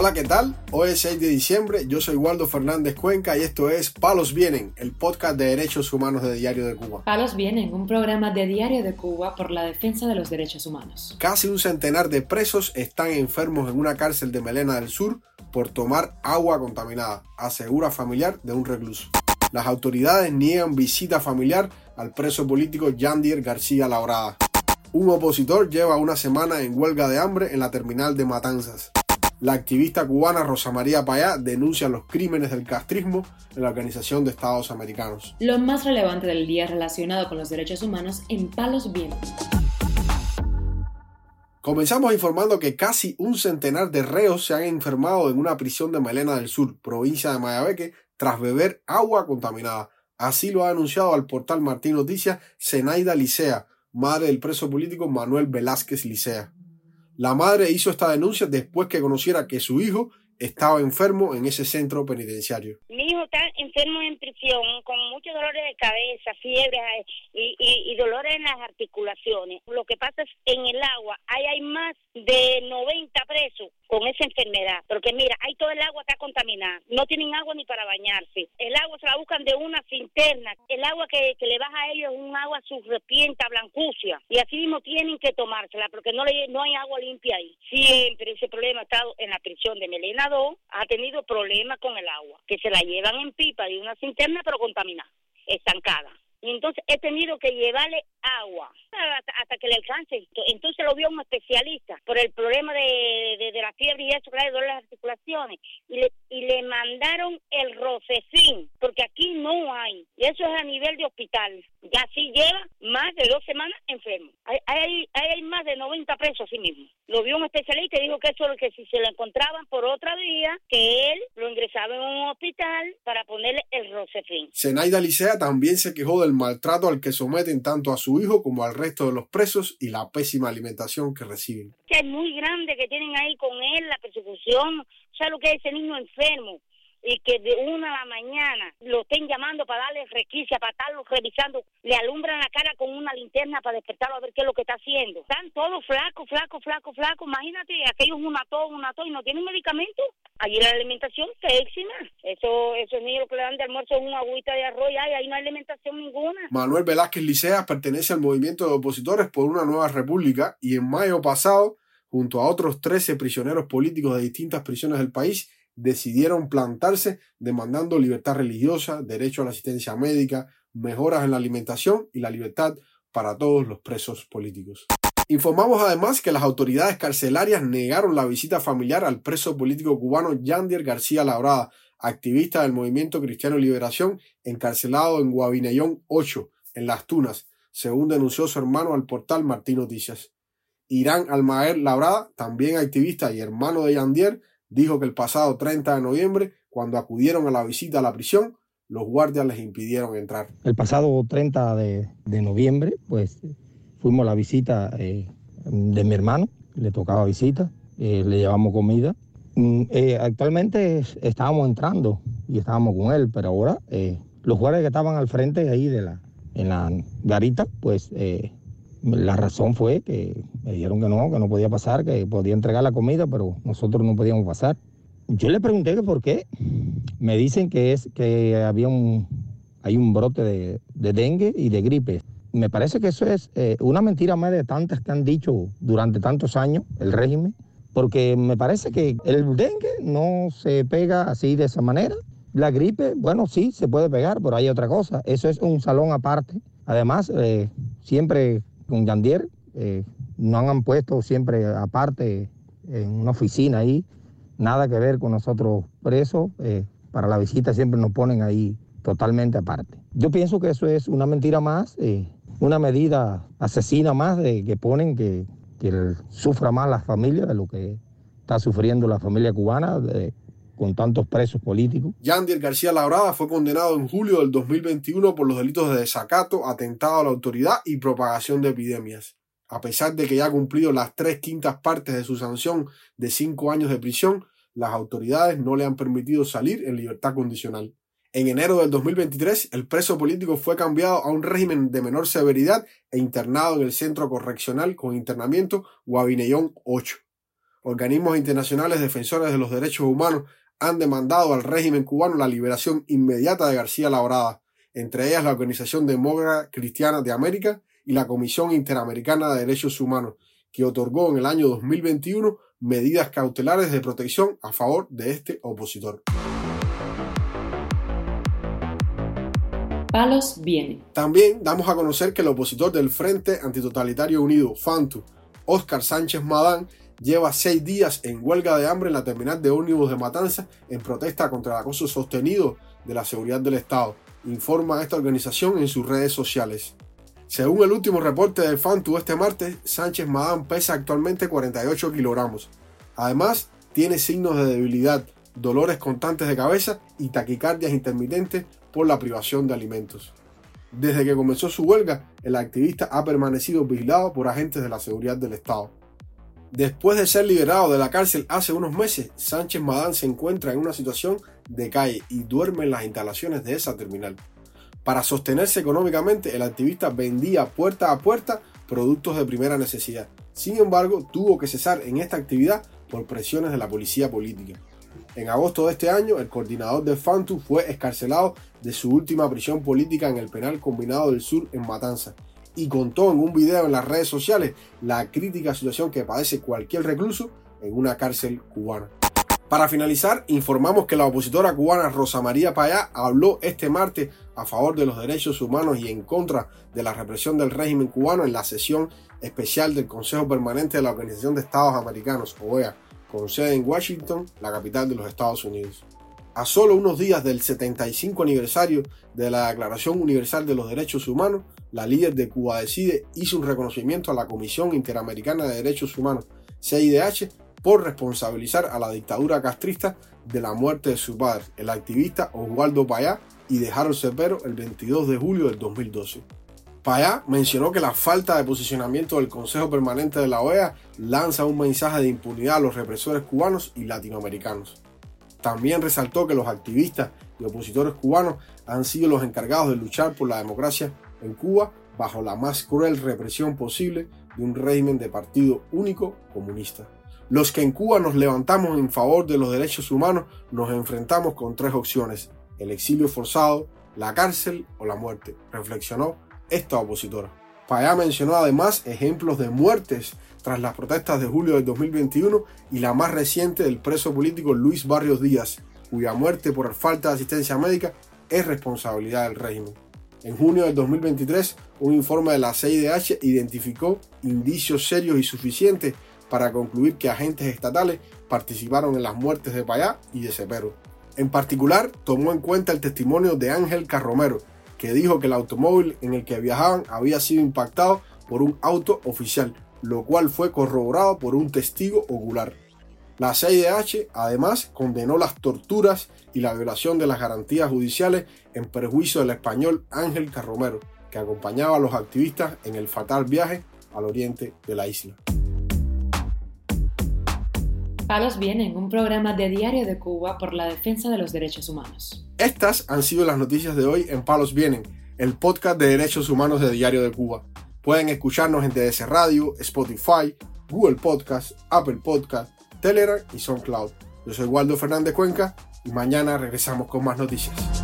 Hola, ¿qué tal? Hoy es 6 de diciembre, yo soy Waldo Fernández Cuenca y esto es Palos Vienen, el podcast de derechos humanos de Diario de Cuba. Palos Vienen, un programa de Diario de Cuba por la defensa de los derechos humanos. Casi un centenar de presos están enfermos en una cárcel de Melena del Sur por tomar agua contaminada, asegura familiar de un recluso. Las autoridades niegan visita familiar al preso político Yandier García Laurada. Un opositor lleva una semana en huelga de hambre en la terminal de Matanzas. La activista cubana Rosa María Payá denuncia los crímenes del castrismo en la Organización de Estados Americanos. Lo más relevante del día relacionado con los derechos humanos en Palos Vientos. Comenzamos informando que casi un centenar de reos se han enfermado en una prisión de Melena del Sur, provincia de Mayabeque, tras beber agua contaminada. Así lo ha anunciado al portal Martín Noticias Zenaida Licea, madre del preso político Manuel Velázquez Licea. La madre hizo esta denuncia después que conociera que su hijo estaba enfermo en ese centro penitenciario. Mi hijo está enfermo en prisión con muchos dolores de cabeza, fiebre y, y, dolores en las articulaciones. Lo que pasa es en el agua hay, hay más de 90 presos con esa enfermedad, porque mira, ahí todo el agua está contaminada, no tienen agua ni para bañarse, el agua se la buscan de una cinterna, el agua que, le baja a ellos es un agua surrepienta, blancucia, y así mismo tienen que tomársela, porque no, le, no hay agua limpia ahí. Siempre ese problema ha estado en la prisión de Melena 2, ha tenido problemas con el agua, que se la llevan en pipa de una cinterna pero contaminada, estancada. Y entonces he tenido que llevarle agua hasta, que le alcance. Entonces lo vio un especialista por el problema de, de, la fiebre y eso, le duele las articulaciones. Y le, y le mandaron el rocefín, porque aquí no hay. Y eso es a nivel de hospital. Ya sí lleva más de dos semanas enfermo. Hay, hay, hay más de 90 presos así mismo. Lo vio un especialista y dijo que eso que si se lo encontraban por otra vía, que él lo ingresaba en un hospital para ponerle el rocefín. Zenaida Licea también se quejó del maltrato al que someten tanto a su hijo como al resto de los presos y la pésima alimentación que reciben. Que es muy grande que tienen ahí con él, la persecución, o sea, lo que es ese niño enfermo y que de una a la mañana lo estén llamando para darle requisa, para estarlo revisando, le alumbran la cara con una linterna para despertarlo a ver qué es lo que está haciendo. Están todos flacos, flacos, flacos, flacos. Imagínate, aquellos una tos, una tos y no tienen medicamento. Allí la alimentación pésima. Eso, esos niños que le dan de almuerzo es una agüita de arroz y ahí no hay alimentación ninguna. Manuel Velázquez Licea pertenece al movimiento de opositores por una nueva república y en mayo pasado, junto a otros 13 prisioneros políticos de distintas prisiones del país, decidieron plantarse demandando libertad religiosa, derecho a la asistencia médica, mejoras en la alimentación y la libertad para todos los presos políticos. Informamos además que las autoridades carcelarias negaron la visita familiar al preso político cubano Yandier García Labrada, activista del movimiento Cristiano Liberación, encarcelado en Guavinellón 8, en Las Tunas, según denunció su hermano al portal Martín Noticias. Irán Almaer Labrada, también activista y hermano de Yandier, dijo que el pasado 30 de noviembre, cuando acudieron a la visita a la prisión, los guardias les impidieron entrar. El pasado 30 de, noviembre, pues fuimos a la visita eh, de mi hermano, le tocaba visita, eh, le llevamos comida. Mm, eh, actualmente estábamos entrando y estábamos con él, pero ahora los guardias que estaban al frente ahí de la, en la garita, pues la razón fue que me dijeron que no, que no podía pasar, que podía entregar la comida, pero nosotros no podíamos pasar. Yo le pregunté que por qué. Me dicen que es que había un, hay un brote de, dengue y de gripe. Me parece que eso es eh, una mentira más de tantas que han dicho durante tantos años el régimen, porque me parece que el dengue no se pega así de esa manera. La gripe, bueno, sí, se puede pegar, pero hay otra cosa. Eso es un salón aparte. Además, eh, siempre con Yandier, eh, no han puesto siempre aparte en una oficina ahí, nada que ver con nosotros presos, eh, para la visita siempre nos ponen ahí totalmente aparte. Yo pienso que eso es una mentira más, eh, una medida asesina más de que ponen que, que sufra más la familia de lo que está sufriendo la familia cubana. Con tantos presos políticos. Yandier García Labrada fue condenado en julio del 2021 por los delitos de desacato, atentado a la autoridad y propagación de epidemias. A pesar de que ya ha cumplido las tres quintas partes de su sanción de cinco años de prisión, las autoridades no le han permitido salir en libertad condicional. En enero del 2023, el preso político fue cambiado a un régimen de menor severidad e internado en el centro correccional con internamiento Guavinellón 8. organismos internacionales defensores de los derechos humanos han demandado al régimen cubano la liberación inmediata de García Labrada, entre ellas la Organización Demócrata Cristiana de América y la Comisión Interamericana de Derechos Humanos, que otorgó en el año 2021 medidas cautelares de protección a favor de este opositor. Palos viene. También damos a conocer que el opositor del Frente Antitotalitario Unido, FANTU, Óscar Sánchez Madán, lleva seis días en huelga de hambre en la terminal de ómnibus de Matanza en protesta contra el acoso sostenido de la seguridad del Estado, informa esta organización en sus redes sociales. Según el último reporte del FANTU este martes, Sánchez Madán pesa actualmente 48 kilogramos. Además, tiene signos de debilidad, dolores constantes de cabeza y taquicardias intermitentes por la privación de alimentos. Desde que comenzó su huelga, el activista ha permanecido vigilado por agentes de la seguridad del Estado. Después de ser liberado de la cárcel hace unos meses, Sánchez Madán se encuentra en una situación de calle y duerme en las instalaciones de esa terminal. Para sostenerse económicamente, el activista vendía puerta a puerta productos de primera necesidad. Sin embargo, tuvo que cesar en esta actividad por presiones de la policía política. En agosto de este año, el coordinador de Fantu fue escarcelado de su última prisión política en el penal combinado del sur en Matanza y contó en un video en las redes sociales la crítica situación que padece cualquier recluso en una cárcel cubana. Para finalizar, informamos que la opositora cubana Rosa María Payá habló este martes a favor de los derechos humanos y en contra de la represión del régimen cubano en la sesión especial del Consejo Permanente de la Organización de Estados Americanos, OEA, con sede en Washington, la capital de los Estados Unidos. A solo unos días del 75 aniversario de la Declaración Universal de los Derechos Humanos, la líder de Cuba Decide hizo un reconocimiento a la Comisión Interamericana de Derechos Humanos, CIDH, por responsabilizar a la dictadura castrista de la muerte de su padre, el activista Oswaldo Payá, y de Harold Cepero el 22 de julio del 2012. Payá mencionó que la falta de posicionamiento del Consejo Permanente de la OEA lanza un mensaje de impunidad a los represores cubanos y latinoamericanos. También resaltó que los activistas y opositores cubanos han sido los encargados de luchar por la democracia en Cuba bajo la más cruel represión posible de un régimen de partido único comunista. Los que en Cuba nos levantamos en favor de los derechos humanos nos enfrentamos con tres opciones, el exilio forzado, la cárcel o la muerte, reflexionó esta opositora. Payá mencionó además ejemplos de muertes tras las protestas de julio del 2021 y la más reciente del preso político Luis Barrios Díaz, cuya muerte por falta de asistencia médica es responsabilidad del régimen. En junio del 2023, un informe de la CIDH identificó indicios serios y suficientes para concluir que agentes estatales participaron en las muertes de Payá y de Cepero. En particular, tomó en cuenta el testimonio de Ángel Carromero, que dijo que el automóvil en el que viajaban había sido impactado por un auto oficial, lo cual fue corroborado por un testigo ocular. La CIDH además condenó las torturas y la violación de las garantías judiciales en perjuicio del español Ángel Carromero, que acompañaba a los activistas en el fatal viaje al oriente de la isla. Palos Vienen, un programa de Diario de Cuba por la defensa de los derechos humanos. Estas han sido las noticias de hoy en Palos Vienen, el podcast de derechos humanos de Diario de Cuba. Pueden escucharnos en TDS Radio, Spotify, Google Podcast, Apple Podcast, Telegram y SoundCloud. Yo soy Waldo Fernández Cuenca y mañana regresamos con más noticias.